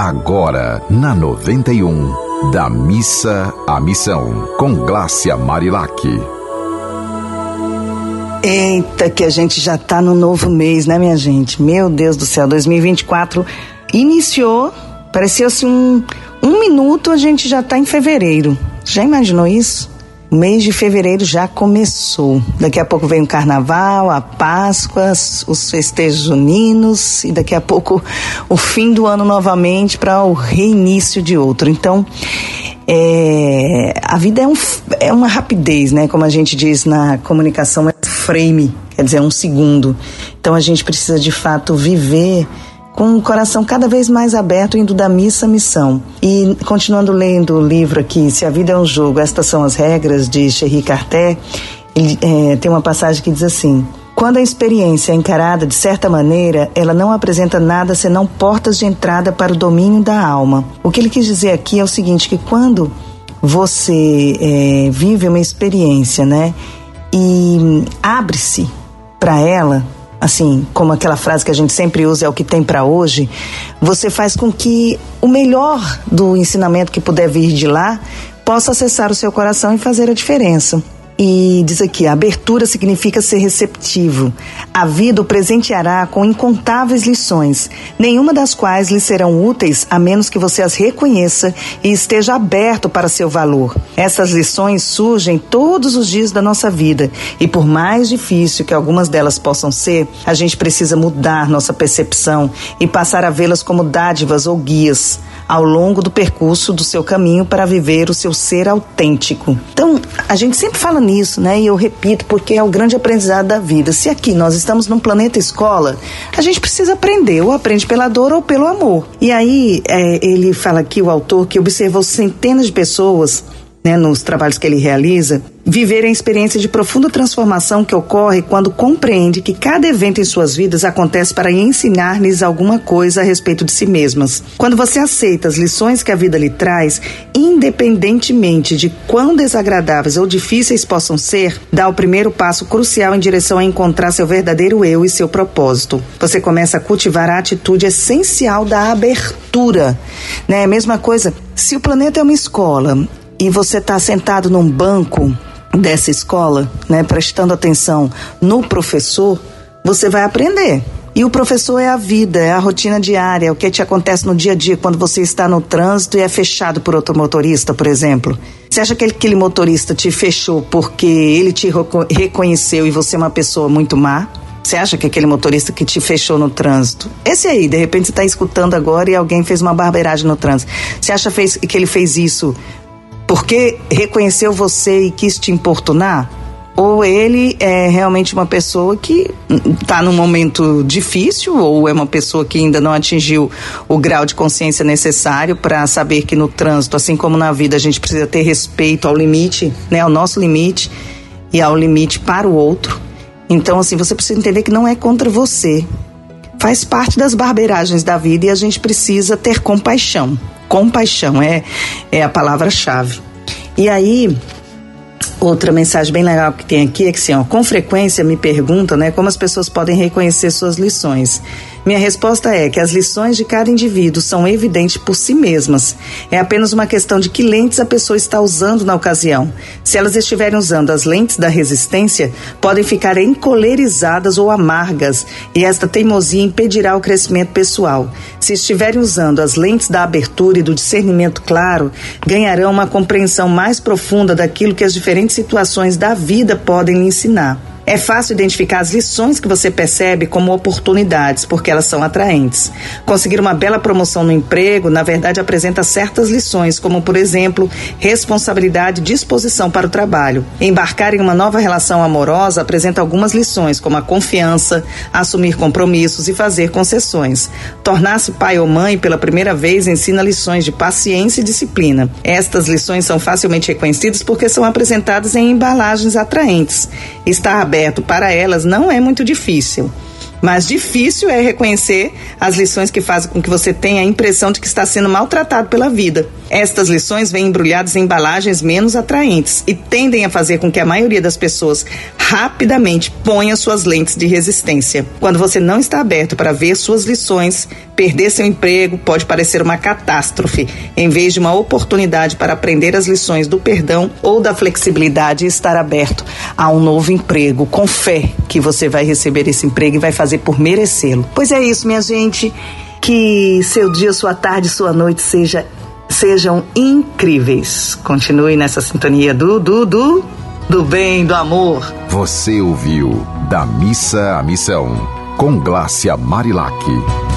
Agora, na 91, da missa à missão, com Glácia Marilac. Eita, que a gente já tá no novo mês, né, minha gente? Meu Deus do céu, 2024 iniciou, parecia assim um, um minuto, a gente já tá em fevereiro. Já imaginou isso? O mês de fevereiro já começou. Daqui a pouco vem o carnaval, a Páscoa, os festejos juninos e daqui a pouco o fim do ano novamente para o reinício de outro. Então, é, a vida é, um, é uma rapidez, né? Como a gente diz na comunicação, é frame, quer dizer, um segundo. Então a gente precisa de fato viver com o coração cada vez mais aberto, indo da missa à missão. E continuando lendo o livro aqui, Se a Vida é um Jogo, Estas São as Regras, de Cherry Carté, ele, é, tem uma passagem que diz assim: Quando a experiência é encarada de certa maneira, ela não apresenta nada senão portas de entrada para o domínio da alma. O que ele quis dizer aqui é o seguinte: que quando você é, vive uma experiência, né, e abre-se para ela, assim, como aquela frase que a gente sempre usa é o que tem para hoje, você faz com que o melhor do ensinamento que puder vir de lá possa acessar o seu coração e fazer a diferença. E diz aqui: a abertura significa ser receptivo. A vida o presenteará com incontáveis lições, nenhuma das quais lhe serão úteis a menos que você as reconheça e esteja aberto para seu valor. Essas lições surgem todos os dias da nossa vida e, por mais difícil que algumas delas possam ser, a gente precisa mudar nossa percepção e passar a vê-las como dádivas ou guias ao longo do percurso do seu caminho para viver o seu ser autêntico. Então, a gente sempre fala nisso, né? E eu repito, porque é o grande aprendizado da vida. Se aqui nós estamos num planeta escola, a gente precisa aprender, ou aprende pela dor ou pelo amor. E aí, é, ele fala aqui, o autor, que observou centenas de pessoas né, nos trabalhos que ele realiza, viver a experiência de profunda transformação que ocorre quando compreende que cada evento em suas vidas acontece para ensinar-lhes alguma coisa a respeito de si mesmas. Quando você aceita as lições que a vida lhe traz, independentemente de quão desagradáveis ou difíceis possam ser, dá o primeiro passo crucial em direção a encontrar seu verdadeiro eu e seu propósito. Você começa a cultivar a atitude essencial da abertura. Né? Mesma coisa, se o planeta é uma escola e você está sentado num banco dessa escola, né, prestando atenção no professor, você vai aprender. E o professor é a vida, é a rotina diária, é o que te acontece no dia a dia quando você está no trânsito e é fechado por outro motorista, por exemplo. Você acha que aquele motorista te fechou porque ele te reconheceu e você é uma pessoa muito má? Você acha que aquele motorista que te fechou no trânsito, esse aí, de repente você está escutando agora e alguém fez uma barbeiragem no trânsito. Você acha que ele fez isso porque reconheceu você e quis te importunar? Ou ele é realmente uma pessoa que está num momento difícil, ou é uma pessoa que ainda não atingiu o grau de consciência necessário para saber que no trânsito, assim como na vida, a gente precisa ter respeito ao limite, né, ao nosso limite e ao limite para o outro. Então, assim, você precisa entender que não é contra você. Faz parte das barbeiragens da vida e a gente precisa ter compaixão compaixão é, é a palavra-chave. E aí, outra mensagem bem legal que tem aqui é que, assim, ó, com frequência me perguntam né, como as pessoas podem reconhecer suas lições. Minha resposta é que as lições de cada indivíduo são evidentes por si mesmas. É apenas uma questão de que lentes a pessoa está usando na ocasião. Se elas estiverem usando as lentes da resistência, podem ficar encolerizadas ou amargas, e esta teimosia impedirá o crescimento pessoal. Se estiverem usando as lentes da abertura e do discernimento claro, ganharão uma compreensão mais profunda daquilo que as diferentes situações da vida podem lhe ensinar. É fácil identificar as lições que você percebe como oportunidades, porque elas são atraentes. Conseguir uma bela promoção no emprego, na verdade, apresenta certas lições, como, por exemplo, responsabilidade e disposição para o trabalho. Embarcar em uma nova relação amorosa apresenta algumas lições, como a confiança, assumir compromissos e fazer concessões. Tornar-se pai ou mãe pela primeira vez ensina lições de paciência e disciplina. Estas lições são facilmente reconhecidas porque são apresentadas em embalagens atraentes. Estar aberto aberto para elas não é muito difícil. Mas difícil é reconhecer as lições que fazem com que você tenha a impressão de que está sendo maltratado pela vida. Estas lições vêm embrulhadas em embalagens menos atraentes e tendem a fazer com que a maioria das pessoas rapidamente ponha suas lentes de resistência. Quando você não está aberto para ver suas lições, perder seu emprego pode parecer uma catástrofe, em vez de uma oportunidade para aprender as lições do perdão ou da flexibilidade e estar aberto a um novo emprego, com fé que você vai receber esse emprego e vai fazer por merecê-lo. Pois é isso, minha gente. Que seu dia, sua tarde, sua noite seja sejam incríveis. Continue nessa sintonia do, do, do, do bem, do amor. Você ouviu Da Missa à Missão, com Glácia Marilac.